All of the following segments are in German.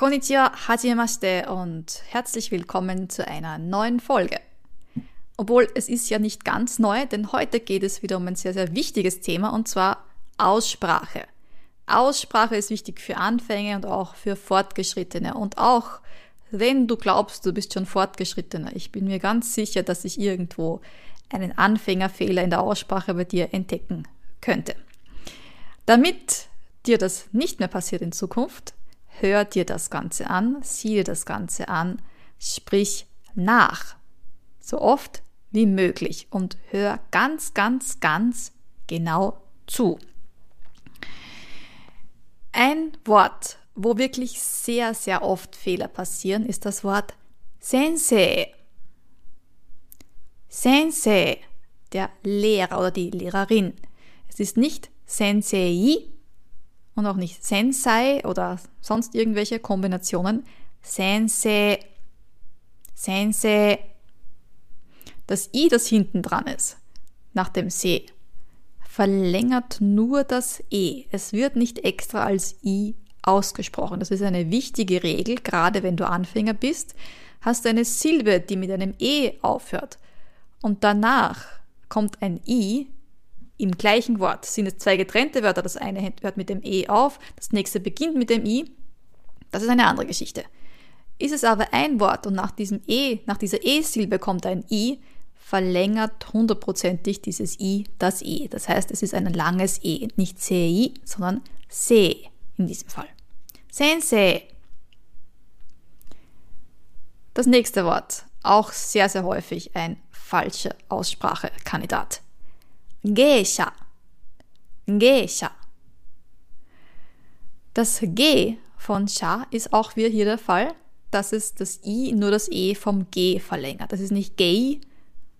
Konnichiwa, hajimemashite und herzlich willkommen zu einer neuen Folge. Obwohl es ist ja nicht ganz neu, denn heute geht es wieder um ein sehr, sehr wichtiges Thema und zwar Aussprache. Aussprache ist wichtig für Anfänger und auch für Fortgeschrittene und auch wenn du glaubst, du bist schon Fortgeschrittener. Ich bin mir ganz sicher, dass ich irgendwo einen Anfängerfehler in der Aussprache bei dir entdecken könnte. Damit dir das nicht mehr passiert in Zukunft, hör dir das Ganze an, sieh dir das Ganze an, sprich nach. So oft wie möglich und hör ganz, ganz, ganz genau zu. Ein Wort, wo wirklich sehr, sehr oft Fehler passieren, ist das Wort Sensei. Sensei, der Lehrer oder die Lehrerin. Es ist nicht Sensei und auch nicht Sensei oder sonst irgendwelche Kombinationen. Sensei, Sensei. Das I, das hinten dran ist, nach dem Se, verlängert nur das E. Es wird nicht extra als I ausgesprochen. Das ist eine wichtige Regel, gerade wenn du Anfänger bist. Hast du eine Silbe, die mit einem E aufhört und danach kommt ein I im gleichen Wort. Sind es zwei getrennte Wörter, das eine hört mit dem E auf, das nächste beginnt mit dem I, das ist eine andere Geschichte. Ist es aber ein Wort und nach diesem E, nach dieser E-Silbe kommt ein I, verlängert hundertprozentig dieses I das E. Das heißt, es ist ein langes E, nicht CI, sondern Se in diesem Fall. Sensei. Das nächste Wort, auch sehr, sehr häufig ein falscher Aussprachekandidat. Geisha. Geisha. Das G von Sha ist auch wie hier der Fall, dass es das I nur das E vom G verlängert. Das ist nicht Gei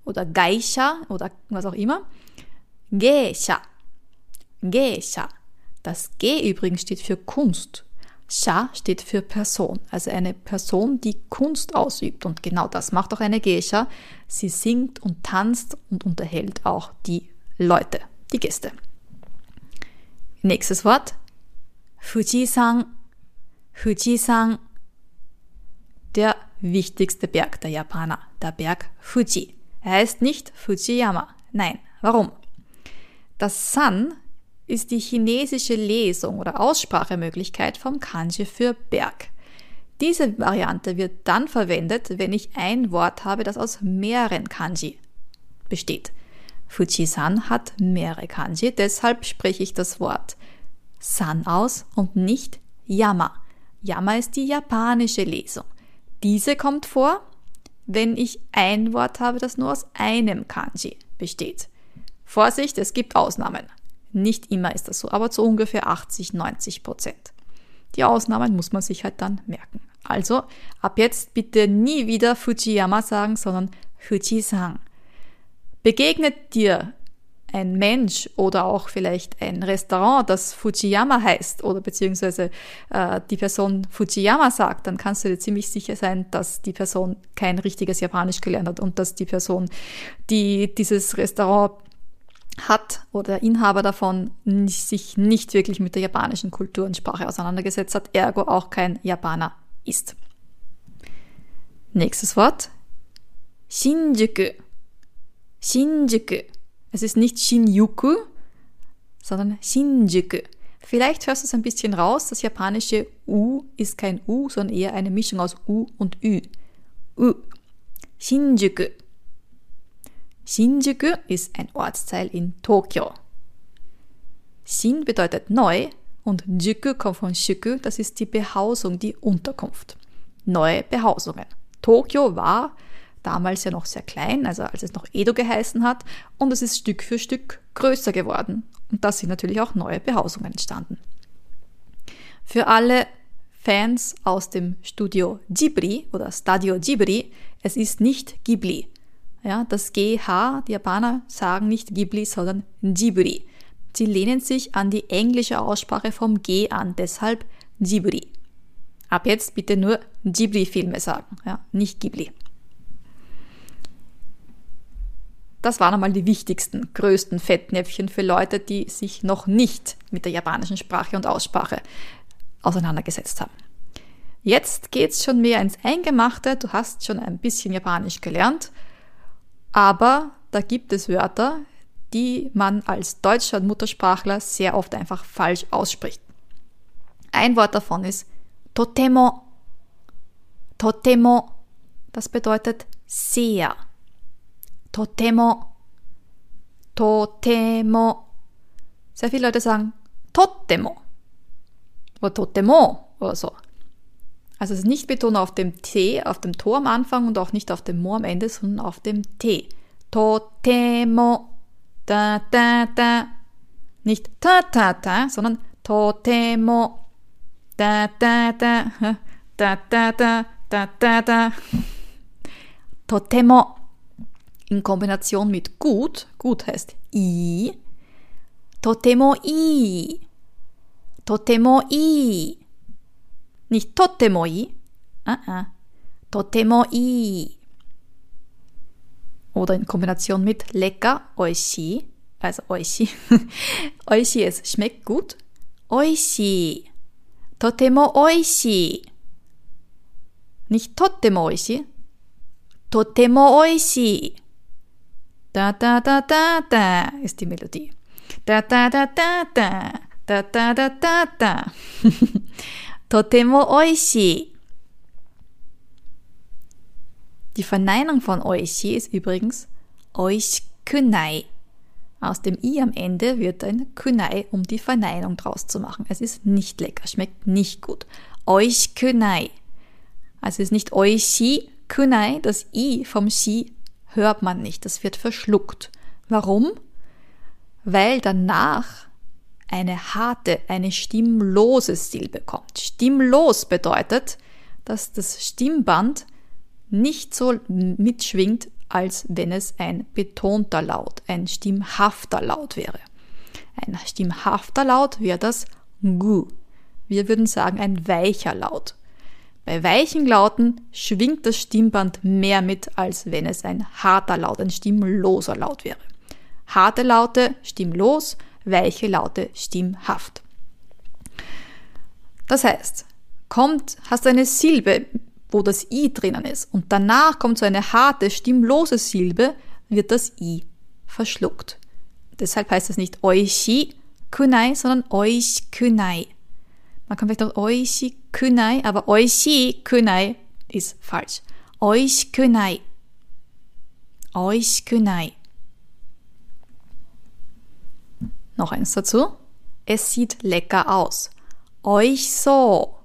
oder Geisha oder was auch immer. Geisha. Geisha. Das G übrigens steht für Kunst. Sha steht für Person, also eine Person, die Kunst ausübt. Und genau das macht auch eine Geisha. Sie singt und tanzt und unterhält auch die Leute, die Gäste. Nächstes Wort. Fujisan. Fujisan. Der wichtigste Berg der Japaner, der Berg Fuji. Er heißt nicht Fujiyama. Nein. Warum? Das San ist die chinesische Lesung oder Aussprachemöglichkeit vom Kanji für Berg. Diese Variante wird dann verwendet, wenn ich ein Wort habe, das aus mehreren Kanji besteht. Fujisan hat mehrere Kanji, deshalb spreche ich das Wort San aus und nicht Yama. Yama ist die japanische Lesung. Diese kommt vor, wenn ich ein Wort habe, das nur aus einem Kanji besteht. Vorsicht, es gibt Ausnahmen. Nicht immer ist das so, aber zu ungefähr 80, 90 Prozent. Die Ausnahmen muss man sich halt dann merken. Also ab jetzt bitte nie wieder Fujiyama sagen, sondern Fujisan. Begegnet dir ein Mensch oder auch vielleicht ein Restaurant, das Fujiyama heißt oder beziehungsweise äh, die Person Fujiyama sagt, dann kannst du dir ziemlich sicher sein, dass die Person kein richtiges Japanisch gelernt hat und dass die Person, die dieses Restaurant hat oder Inhaber davon sich nicht wirklich mit der japanischen Kultur und Sprache auseinandergesetzt hat, ergo auch kein Japaner ist. Nächstes Wort. Shinjuku. Shinjuku. Es ist nicht Shinjuku, sondern Shinjuku. Vielleicht hörst du es ein bisschen raus. Das japanische U ist kein U, sondern eher eine Mischung aus U und Ü. U. Shinjuku. Shinjuku ist ein Ortsteil in Tokio. Shin bedeutet neu und Juku kommt von Shuku, das ist die Behausung, die Unterkunft. Neue Behausungen. Tokio war damals ja noch sehr klein, also als es noch Edo geheißen hat, und es ist Stück für Stück größer geworden. Und da sind natürlich auch neue Behausungen entstanden. Für alle Fans aus dem Studio Ghibli oder Stadio Ghibli, es ist nicht Ghibli. Ja, das GH, die Japaner sagen nicht Ghibli, sondern Ghibli. Sie lehnen sich an die englische Aussprache vom G an, deshalb Ghibli. Ab jetzt bitte nur Ghibli-Filme sagen, ja, nicht Ghibli. Das waren einmal die wichtigsten, größten Fettnäpfchen für Leute, die sich noch nicht mit der japanischen Sprache und Aussprache auseinandergesetzt haben. Jetzt geht's schon mehr ins Eingemachte. Du hast schon ein bisschen Japanisch gelernt, aber da gibt es Wörter, die man als deutscher Muttersprachler sehr oft einfach falsch ausspricht. Ein Wort davon ist totemo. Totemo. Das bedeutet sehr. Totemo. Totemo. Sehr viele Leute sagen totemo. Oder totemo oder so. Also es ist nicht betont auf dem T, auf dem To am Anfang und auch nicht auf dem Mo am Ende, sondern auf dem T. Totemo. Da, da, da. Nicht ta, ta, ta, sondern totemo. Da, da, da. Da, da, da. Da, da, da. Totemo. In Kombination mit gut. Gut heißt i. Totemo i. Totemo i. Nicht totemo i. Uh -uh. Totemo. Oder in Kombination mit lecker, oishi. Also oishi. oishi ist schmeckt gut. Oishi. Totemo oishi. Nicht totemo oishi. Totemo oishi. Da da da da da ist die Melodie. Da da da da da. Da da da da da. Totemo oishi. Die Verneinung von oishi ist übrigens oishikunai. Aus dem i am Ende wird ein kunai, um die Verneinung draus zu machen. Es ist nicht lecker, schmeckt nicht gut. Oishikunai. Also es ist nicht oishi kunai, das i vom shi hört man nicht, das wird verschluckt. Warum? Weil danach eine harte, eine stimmlose Silbe kommt. Stimmlos bedeutet, dass das Stimmband nicht so mitschwingt, als wenn es ein betonter Laut, ein stimmhafter Laut wäre. Ein stimmhafter Laut wäre das Gu. Wir würden sagen ein weicher Laut. Bei weichen Lauten schwingt das Stimmband mehr mit, als wenn es ein harter Laut, ein stimmloser Laut wäre. Harte Laute stimmlos, weiche Laute stimmhaft. Das heißt, kommt, hast du eine Silbe, wo das i drinnen ist und danach kommt so eine harte, stimmlose Silbe, wird das i verschluckt. Deshalb heißt es nicht oishi kunai, sondern oishi kunai. Man kann vielleicht auch oishi kunai, aber oishi kunai ist falsch. Oishi kunai. Oishi kunai. Noch eins dazu. Es sieht lecker aus. Euch so.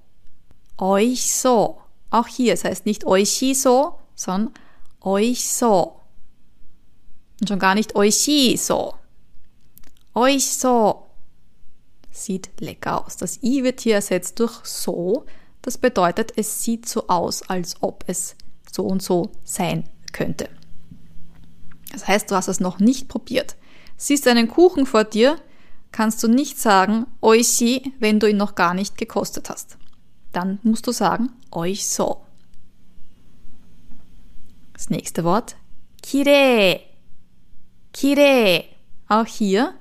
Euch so. Auch hier, es heißt nicht oishi so, sondern euch so. Und schon gar nicht oishi so. Euch so. Sieht lecker aus. Das i wird hier ersetzt durch so. Das bedeutet, es sieht so aus, als ob es so und so sein könnte. Das heißt, du hast es noch nicht probiert. Siehst einen Kuchen vor dir, kannst du nicht sagen oishi, wenn du ihn noch gar nicht gekostet hast dann musst du sagen euch so. Das nächste Wort kire. Kire. Auch hier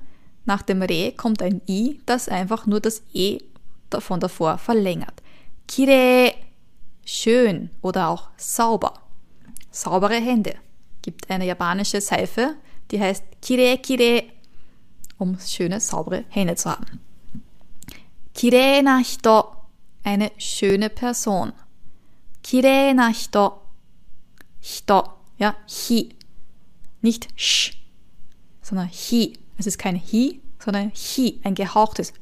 nach dem Re kommt ein i, das einfach nur das e von davor verlängert. Kire. Schön oder auch sauber. Saubere Hände. Gibt eine japanische Seife, die heißt Kire Kire, um schöne, saubere Hände zu haben. Kire na hito eine schöne Person. Kirei na hito. Hito, ja, hi. Nicht sh, sondern hi. Es ist kein hi, sondern hi, ein gehauchtes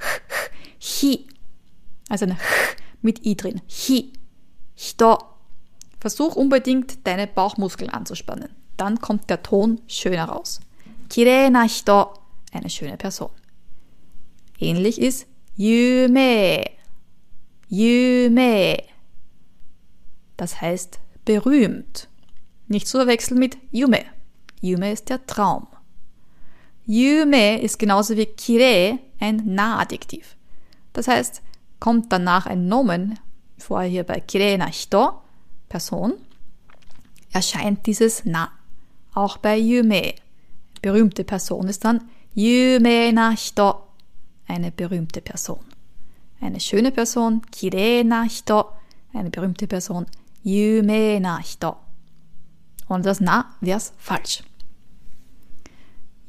hi. Also ein mit i drin. Hi. Hito. Versuch unbedingt deine Bauchmuskeln anzuspannen. Dann kommt der Ton schöner raus. Kirei na hito. Eine schöne Person. Ähnlich ist Yume. Yume. Das heißt berühmt. Nicht zu verwechseln mit Yume. Yume ist der Traum. Yume ist genauso wie Kire ein Nahadjektiv. Das heißt, kommt danach ein Nomen, vorher hier bei Kire na Hito, Person, erscheint dieses Na. Auch bei Yume. berühmte Person ist dann yume na hito, eine berühmte Person. Eine schöne Person, kirei na hito, eine berühmte Person, yume na hito. Und das na wäre falsch.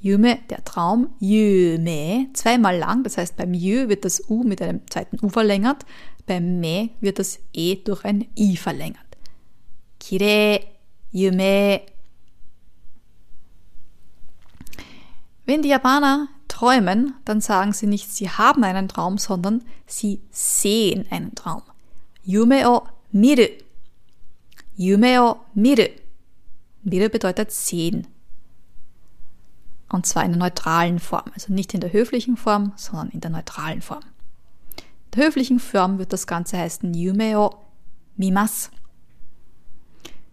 Yume, der Traum, Yume, zweimal lang, das heißt beim Yu wird das U mit einem zweiten U verlängert, beim Me wird das E durch ein I verlängert. Kire, Yume. Wenn die Japaner träumen, dann sagen sie nicht, sie haben einen Traum, sondern sie sehen einen Traum. Yume o miru. Yume o miru. Miru bedeutet sehen. Und zwar in der neutralen Form. Also nicht in der höflichen Form, sondern in der neutralen Form. In der höflichen Form wird das Ganze heißen Yumeo Mimas.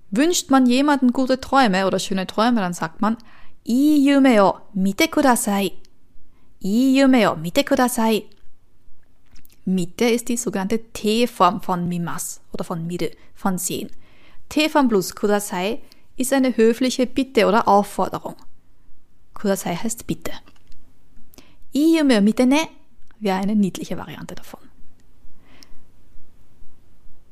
Wünscht man jemanden gute Träume oder schöne Träume, dann sagt man I Yumeo mite kudasai. I Yumeo mite kudasai. Mitte ist die sogenannte T-Form von Mimas oder von Mide, von Sehen. T-Form plus kudasai ist eine höfliche Bitte oder Aufforderung. Kudasai heißt bitte. Iyume mite ne wäre eine niedliche Variante davon.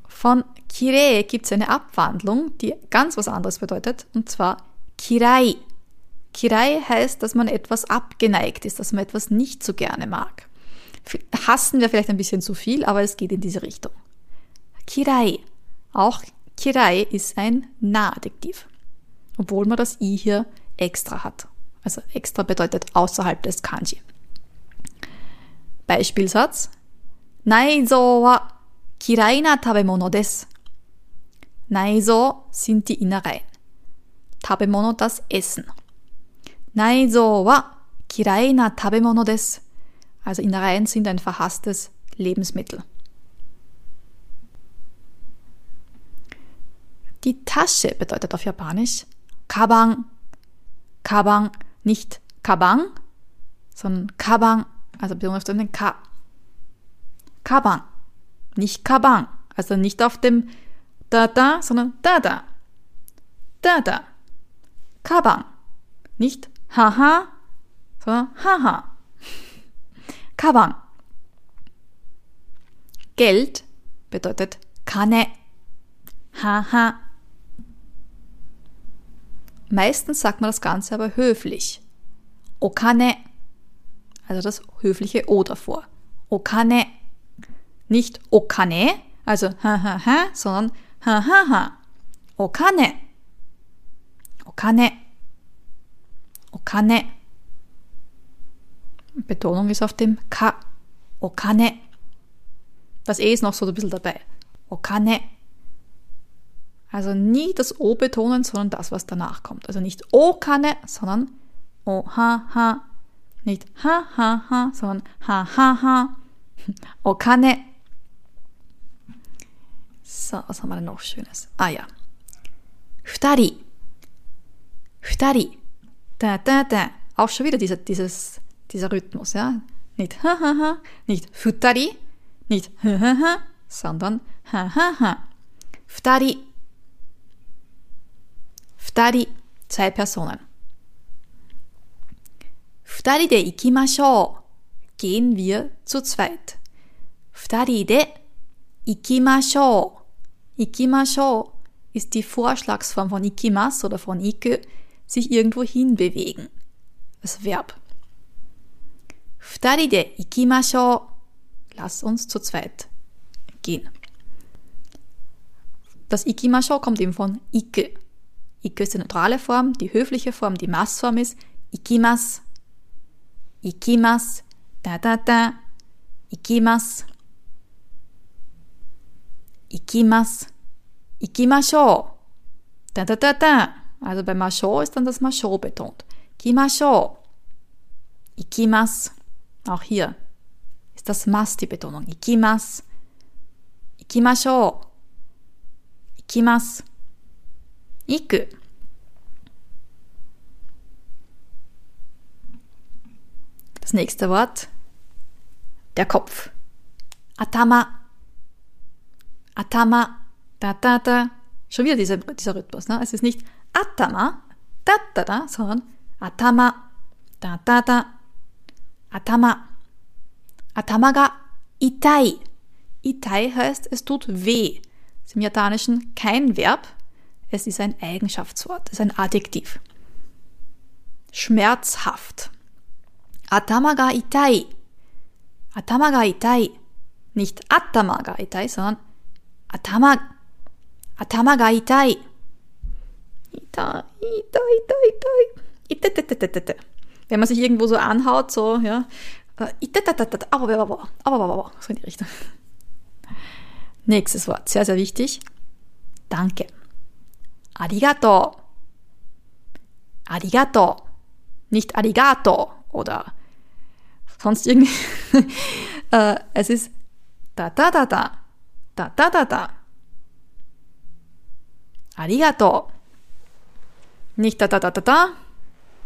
Von kirei gibt es eine Abwandlung, die ganz was anderes bedeutet, und zwar kirai. Kirai heißt, dass man etwas abgeneigt ist, dass man etwas nicht so gerne mag. Hassen wäre vielleicht ein bisschen zu viel, aber es geht in diese Richtung. Kirai. Auch Kirai ist ein Nahadjektiv, obwohl man das i hier extra hat. Also extra bedeutet außerhalb des Kanji. Beispielsatz. Naizo wa kirai na tabemono desu. Naizo sind die Innereien. Tabemono das Essen. Naizo wa kirai na tabemono desu. Also Innereien sind ein verhasstes Lebensmittel. Die Tasche bedeutet auf Japanisch Kabang. Kabang nicht Kabang, sondern Kabang, also Betonung auf dem K. Kabang, nicht Kabang, also nicht auf dem da da, sondern da da. Da haha, sondern haha. Kabang. Geld bedeutet Kane. Haha. Meistens sagt man das Ganze aber höflich. Okane. Also das höfliche O davor. Okane. Nicht Okane, also ha ha ha, sondern ha ha ha. Okane. Okane. Okane. Betonung ist auf dem K. Okane. Das E ist noch so ein bisschen dabei. Okane. Also nie das O betonen, sondern das, was danach kommt. Also nicht O Kanne, sondern O ha ha. Nicht ha ha ha, sondern ha ha ha. O Kanne. So, was haben wir denn noch Schönes? Ah ja. Futari. Futari. Da, da, da. Auch schon wieder dieser, dieses, dieser Rhythmus, ja. Nicht ha ha ha, nicht futari, nicht ha ha ha, sondern ha ha ha. Futari. Futari, zwei Personen. Futari de ikimashou. Gehen wir zu zweit. Futari de ikimashou. Ikimashou ist die Vorschlagsform von ikimas oder von iku, sich irgendwo hinbewegen. Das Verb. Futari de ikimashou. Lass uns zu zweit gehen. Das ikimashou kommt eben von iku. Iku ist die neutrale Form, die höfliche Form, die Massform ist ikimas, ikimas, da da da, ikimas, ikimas, ikimashou, da da da da. Also bei Mashou ist dann das Mashou betont. Ikimashou, ikimas, auch hier ist das Mas die Betonung. Ikimas, ikimashou, ikimas, iku. Das nächste Wort, der Kopf. Atama. Atama. Da, da, da. Schon wieder dieser, dieser Rhythmus. Ne? Es ist nicht Atama, da, da, da, sondern Atama, da da da, Atama. Atama ga itai. Itai heißt, es tut weh. Ist im Japanischen kein Verb, es ist ein Eigenschaftswort, es ist ein Adjektiv. Schmerzhaft. Atama ga itai. Atama ga itai. Nicht atama ga itai, sondern atama, atama ga itai. Wenn man sich irgendwo so anhaut, so, ja, so in die Richtung. Nächstes Wort, sehr, sehr wichtig. Danke. Arigato. Arigato. Nicht arigato oder sonst irgendwie. es ist da da da da. Da da da da. Arigato. Nicht da da da da da.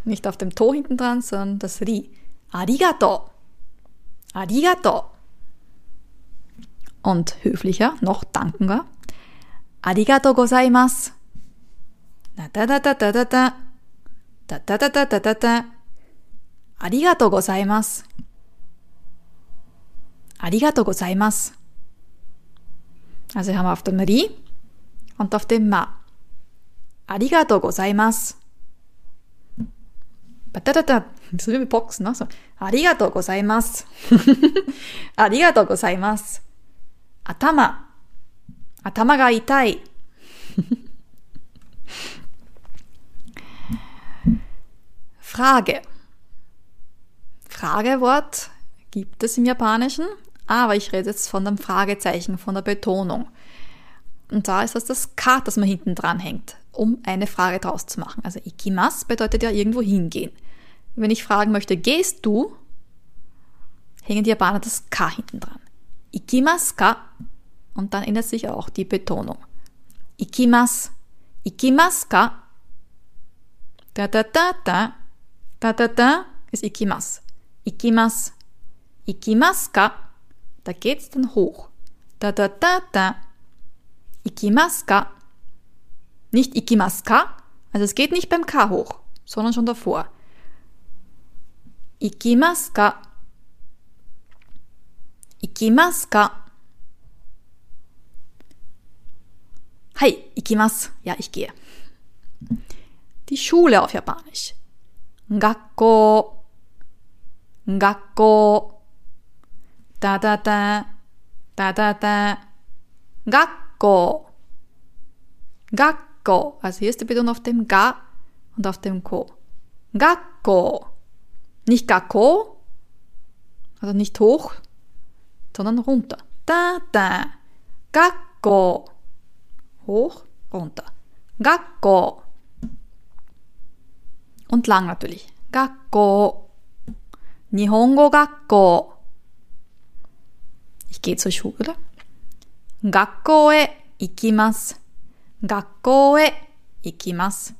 Nicht auf dem To hinten dran, sondern das Ri. Arigato. Arigato. Und höflicher, noch dankender. Arigato gozaimasu. Da da da da da da da. Da da da da da da da. Arigato gozaimasu. Arigato gozaimasu. Also haben wir auf dem Ri und auf dem Ma. Arigato gozaimasu. Badadada. Das ist wie Boxen, ne? So. Arigato gozaimasu. Arigato gozaimasu. Atama. Atama ga itai. Frage. Fragewort gibt es im Japanischen, aber ich rede jetzt von dem Fragezeichen, von der Betonung. Und da ist das das K, das man hinten dran hängt, um eine Frage draus zu machen. Also ikimas bedeutet ja irgendwo hingehen. Wenn ich fragen möchte, gehst du, hängen die Japaner das K hinten dran. Ikimas ka und dann ändert sich auch die Betonung. Ikimas, ikimas ka. Da da da da da da da ist ikimas. Ikimas, ikimas ka. Da geht's dann hoch. Da da da da. Ikimas ka. Nicht ikimas ka. Also es geht nicht beim K hoch, sondern schon davor. Ikimas ka. Ikimas ka. Hi, ikimas. Ja, ich gehe. Die Schule auf Japanisch. Gakko. Gakko. Da da da. Da da da. Gakko. Gakko. Also hier ist die Betonung auf dem Ga und auf dem Ko. Gakko. Nicht Gakko, also nicht hoch, sondern runter. Da, da. Gakko. Hoch, runter. Gakko. Und lang natürlich. Gakko. Nihongo Gakko. Ich gehe zur Schule. Gakko e ikimasu. Gakko e ikimasu.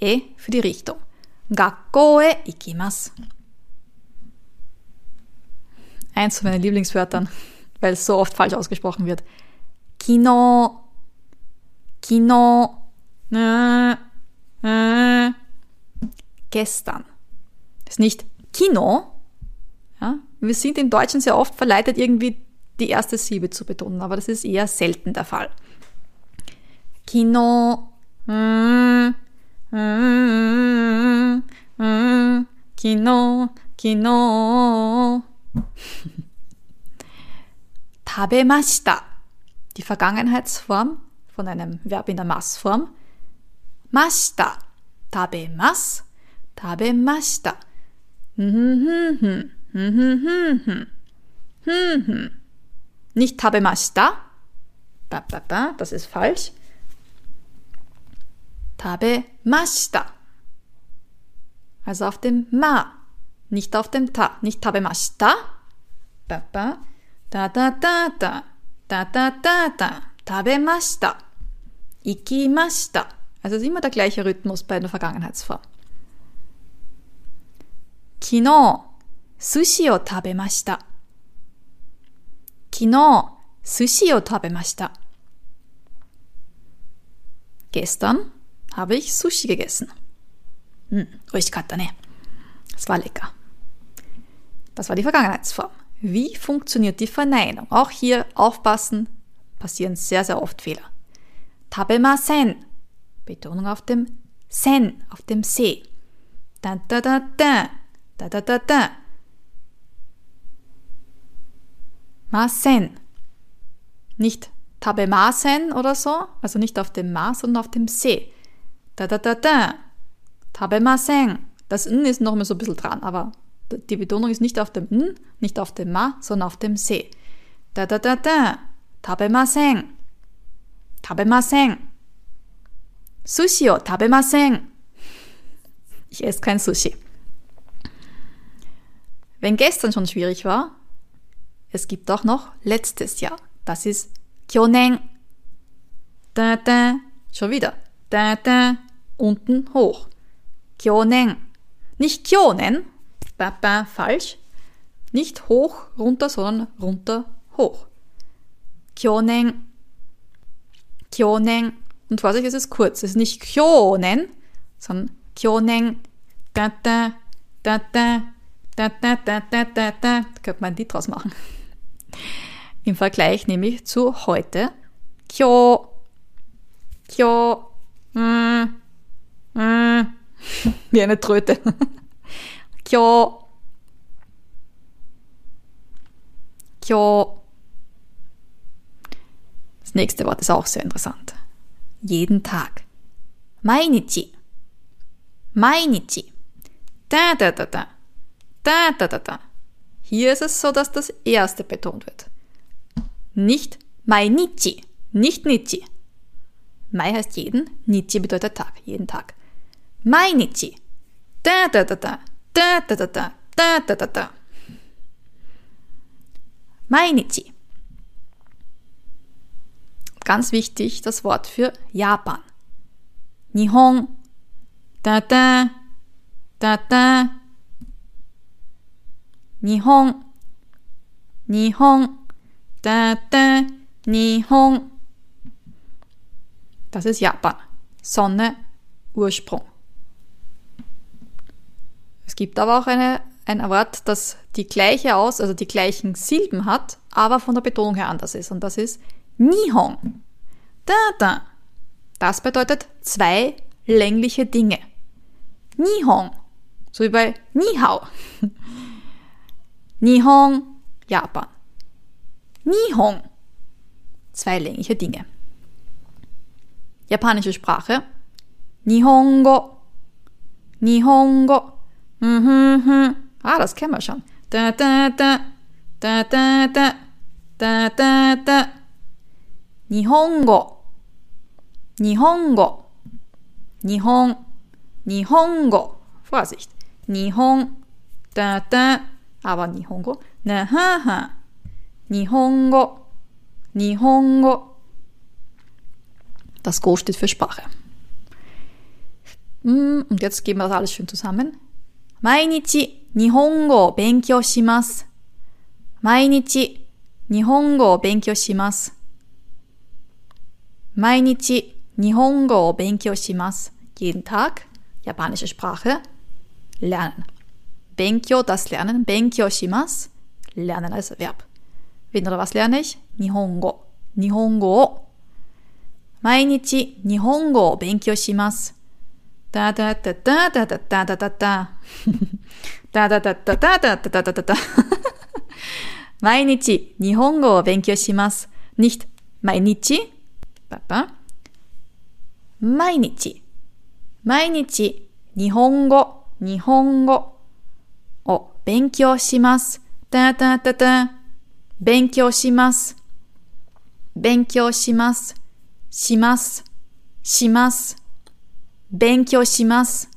E für die Richtung. Gakko e ikimasu. Eins von meinen Lieblingswörtern, weil es so oft falsch ausgesprochen wird. Kino. Kino. Äh, äh, gestern. Ist nicht Kino. Ja? Wir sind im Deutschen sehr oft verleitet, irgendwie die erste Silbe zu betonen, aber das ist eher selten der Fall. Kino. Äh, äh, äh, Kino. Kino. Tabemashita. Die Vergangenheitsform von einem Verb in der Massform. Mashita. Tabemas. Tabemashita. Nicht tabemashita. Das ist falsch. Tabemashita. Also auf dem Ma. Nicht auf dem Ta. Nicht tabemashita. Da da da da da. Da da da da. Tabemashita. Ikimashita. Also ist immer der gleiche Rhythmus bei der Vergangenheitsform. Kino Sushi o tabemashita. Kino Sushi o tabemashita. Gestern habe ich Sushi gegessen. Hm, oishikatta ne. Es war lecker. Das war die Vergangenheitsform. Wie funktioniert die Verneinung? Auch hier aufpassen, passieren sehr, sehr oft Fehler. Tabemasen. Betonung auf dem sen, auf dem se. Da da da da. Da da da da. Masen. Nicht tabemasen oder so, also nicht auf dem Ma, sondern auf dem Se. Da da da da. Tabemasen. Das N ist noch mal so ein bisschen dran, aber die Betonung ist nicht auf dem N, nicht auf dem Ma, sondern auf dem Se. Da da da da. Tabemasen. Tabemasen. Sushi o tabemasen. Ich esse kein Sushi. Wenn gestern schon schwierig war, es gibt auch noch letztes Jahr. Das ist Kyonen. Da, da. Schon wieder. Da, da. Unten hoch. Kyonen. Nicht Kyonen. Ba, falsch. Nicht hoch, runter, sondern runter, hoch. Kyonen. Kyonen. Und Vorsicht, es ist kurz. Es ist nicht Kyonen, sondern Kyonen. Da, da, da, da. Da, da, da, da, da, da. Könnte man Lied draus machen. Im Vergleich nämlich zu heute. Kyo, kyo, mm, mm, wie eine Tröte. kyo, kyo. Das nächste Wort ist auch sehr interessant. Jeden Tag. Mainichi. Mainichi. Da, da, da, da. Da, da, da, da. Hier ist es so, dass das erste betont wird. Nicht Mainichi, nicht Nichi. Mai heißt jeden, Nichi bedeutet Tag, jeden Tag. Mainichi. Da, da, da, da. Da, da, da, da. Da, da, da. Mainichi. Ganz wichtig das Wort für Japan. Nihon. Da, da. Da, da. Nihon. Nihon. Da, da. Nihon. Das ist Japan. Sonne, Ursprung. Es gibt aber auch eine, ein Wort, das die gleiche aus, also die gleichen Silben hat, aber von der Betonung her anders ist. Und das ist Nihon. Da, da. Das bedeutet zwei längliche Dinge. Nihon. So wie bei Nihao. Nihon, Japan. Nihon. Zwei längliche Dinge. Japanische Sprache. Nihongo. Nihongo. Mhm, mhm. Ah, das kennen wir schon. Da, da, da. Da, da, da. Da, da, da. Nihongo. Nihongo. Nihon. Nihongo. Vorsicht. Nihon. Da, da. Aber Nihongo. Na, ha, ha. Nihongo. Nihongo. Das Go steht für Sprache. Und jetzt geben wir das alles schön zusammen. 毎日日本語を勉強します。毎日日本語を勉強します。毎日日本語を勉強します。Jeden Tag japanische Sprache lernen. Benkyo, das Lernen. Benkyo shimas. Lernen als Verb. Wen oder was lerne ich? Nihongo. Nihongo. 毎日日本語を勉強します。だだだだだだだだだだ。だだだだだだだだだだ。毎日日本語を勉強します。nicht 毎日。パパ。毎日。毎日日本語、日本語を勉強します。だだだだ。勉強します。勉強します。します。します。勉強します。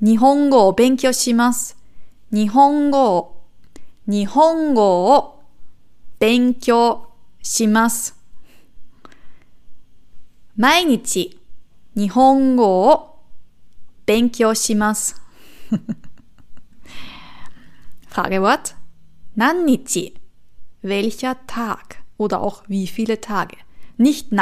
日本語を勉強します。日本語を、日本語を勉強します。毎日日本語を勉強します。Fragewort. 何日 Welcher Tag? Oder auch wie viele Tage? Nicht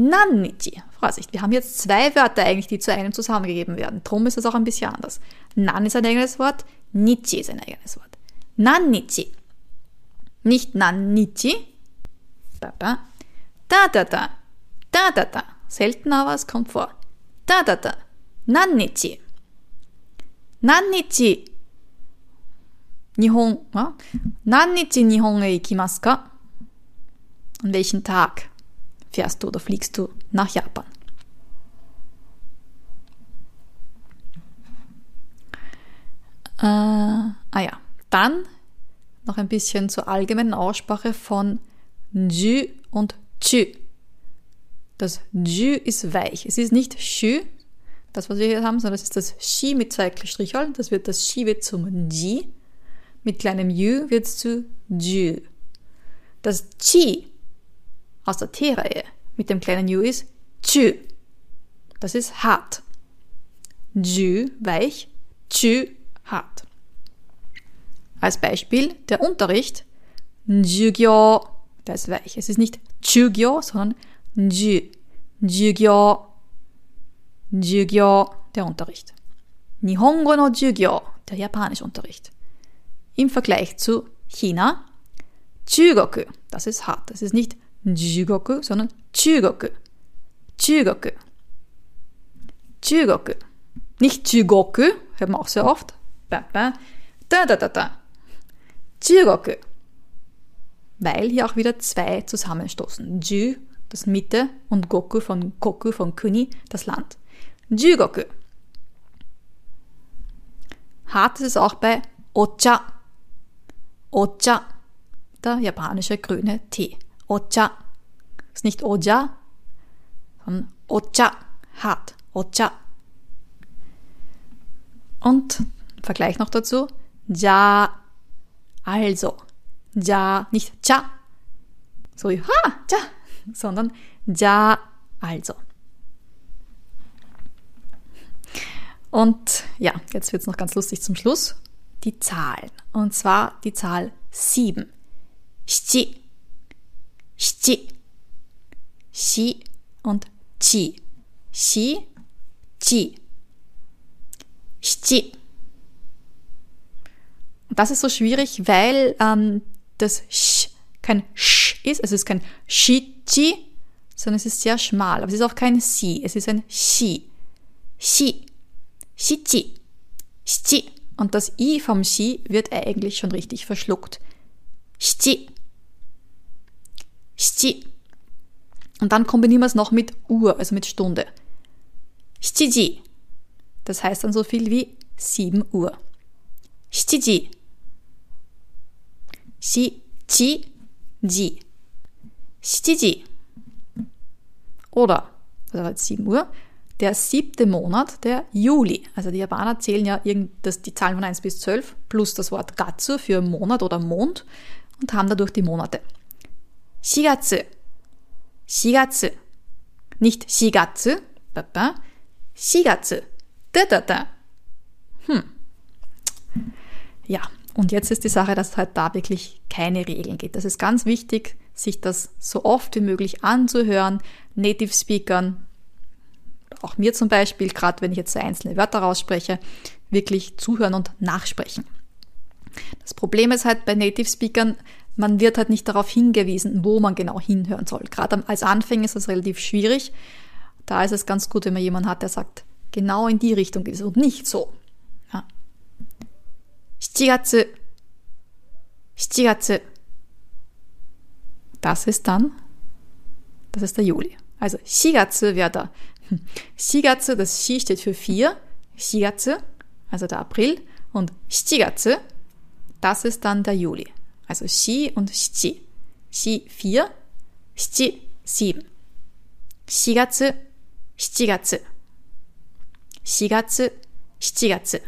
Nanichi. Vorsicht, wir haben jetzt zwei Wörter eigentlich, die zu einem zusammengegeben werden. Drum ist es auch ein bisschen anders. Nan ist ein eigenes Wort, Nichi ist ein eigenes Wort. Nannichi. Nicht Nannichi. Da, da. Da, da, da. Da, da, da. Selten, aber es kommt vor. Da, da, da. E ikimasu ka? An welchen Tag fährst du oder fliegst du nach Japan? Äh, ah ja, dann noch ein bisschen zur allgemeinen Aussprache von Ju und Chü. Das Ju ist weich. Es ist nicht Shü, das was wir hier haben, sondern es ist das Shi mit zwei Stricheln. Das wird das Shi wird zum Ji. Mit kleinem Yu wird es zu Ju. Das Chi aus der T-Reihe mit dem kleinen Yu ist Chü. Das ist hart. Ju weich, Chü hart. Als Beispiel der Unterricht Jugyo, der ist weich. Es ist nicht Jugyo, sondern Ju. Jugyo. Jugyo, der Unterricht. Nihongo no Jugyo, der japanische Unterricht. Im Vergleich zu China, Chugoku, das ist hart. Das ist nicht Jugoku, sondern Chugoku. Chugoku. Chugoku. Nicht Chugoku, hört man auch sehr oft. Da, da, da, da, da. Weil hier auch wieder zwei zusammenstoßen. Ju, das Mitte, und Goku von Goku von Kuni, das Land. Jugoku. Hart ist es auch bei Ocha. Ocha, der japanische grüne Tee. Ocha. Ist nicht Oja, sondern Ocha. Hart. Ocha. Und Vergleich noch dazu. Ja. Also. Ja. Nicht cha. So wie ha. Ja. Sondern ja. Also. Und ja, jetzt wird es noch ganz lustig zum Schluss. Die Zahlen. Und zwar die Zahl 7. 7. 七し und chi. Shi, chi. Shi. Das ist so schwierig, weil ähm, das sh kein sh ist, also es ist kein Shi, Chi, sondern es ist sehr schmal. Aber es ist auch kein si, es ist ein shi. Shi. Chi. Shichi. Und das i vom shi wird eigentlich schon richtig verschluckt. Shichi. Und dann kombinieren wir es noch mit Uhr, also mit Stunde. Das heißt dann so viel wie 7 Uhr. Oder, das war jetzt 7 Uhr, der siebte Monat, der Juli. Also die Japaner zählen ja die Zahlen von 1 bis 12 plus das Wort Gatsu für Monat oder Mond und haben dadurch die Monate. Shigatsu. Shigatsu. Nicht Shigatsu. Shigatsu. Da, da, da. Hm. Ja, und jetzt ist die Sache, dass halt da wirklich keine Regeln gibt. Das ist ganz wichtig, sich das so oft wie möglich anzuhören, Native Speakern, auch mir zum Beispiel, gerade wenn ich jetzt einzelne Wörter rausspreche, wirklich zuhören und nachsprechen. Das Problem ist halt bei Native Speakern, man wird halt nicht darauf hingewiesen, wo man genau hinhören soll. Gerade als Anfänger ist das relativ schwierig. Da ist es ganz gut, wenn man jemanden hat, der sagt, genau in die Richtung ist und nicht so. Ja. 7月7月 Das ist dann, das ist der Juli. Also 4 Gatze wäre da. 4 Gatze, das Shi steht für 4. 4 Gatze, also der April. Und 7 Gatze, das ist dann der Juli. Also 4 und 7. 4, 4, 7, 7. 4月、7月。4月、7月。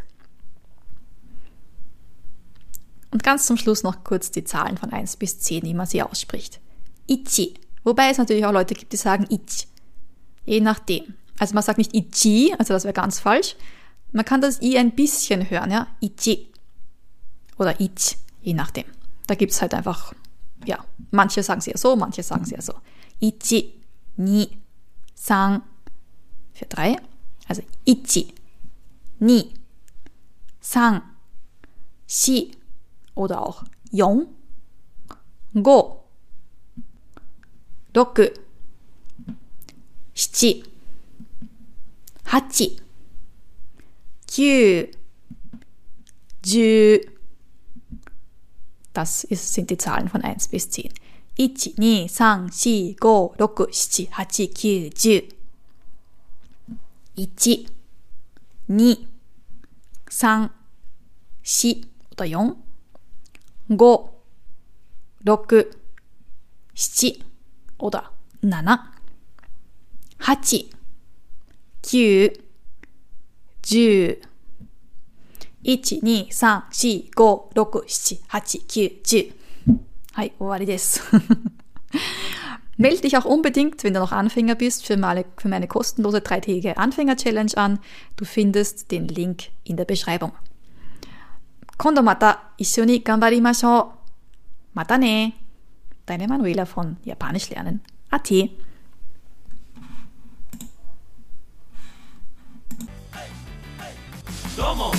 Und ganz zum Schluss noch kurz die Zahlen von 1 bis 10, wie man sie ausspricht. Ichi. Wobei es natürlich auch Leute gibt, die sagen Ich. Je nachdem. Also man sagt nicht Ichi, also das wäre ganz falsch. Man kann das I ein bisschen hören, ja. Ichi. Oder Ich, je nachdem. Da gibt's halt einfach, ja, manche sagen sie ja so, manche sagen sie ja so. Ichi, ni, 3 für 3. Also 1, 2, 3, 4 oder auch 4, 5, 6, 7, 8, 9, 10. Das ist, sind die Zahlen von 1 bis 10. 1, 2, 3, 4, 5, 6, 7, 8, 9, 10. 1, 2, 3, 4 oder 4, 5, 6, 7 oder 7, 8, 9, 10。1,2,3,4,5,6,7,8,9,10はい、終わりです。Melde dich auch unbedingt, wenn du noch Anfänger bist, für meine, für meine kostenlose dreitägige Anfänger-Challenge an. Du findest den Link in der Beschreibung. Kondo mata ishoni ganbarimashou. Mata ne. Deine Manuela von Japanisch lernen. AT. Domo.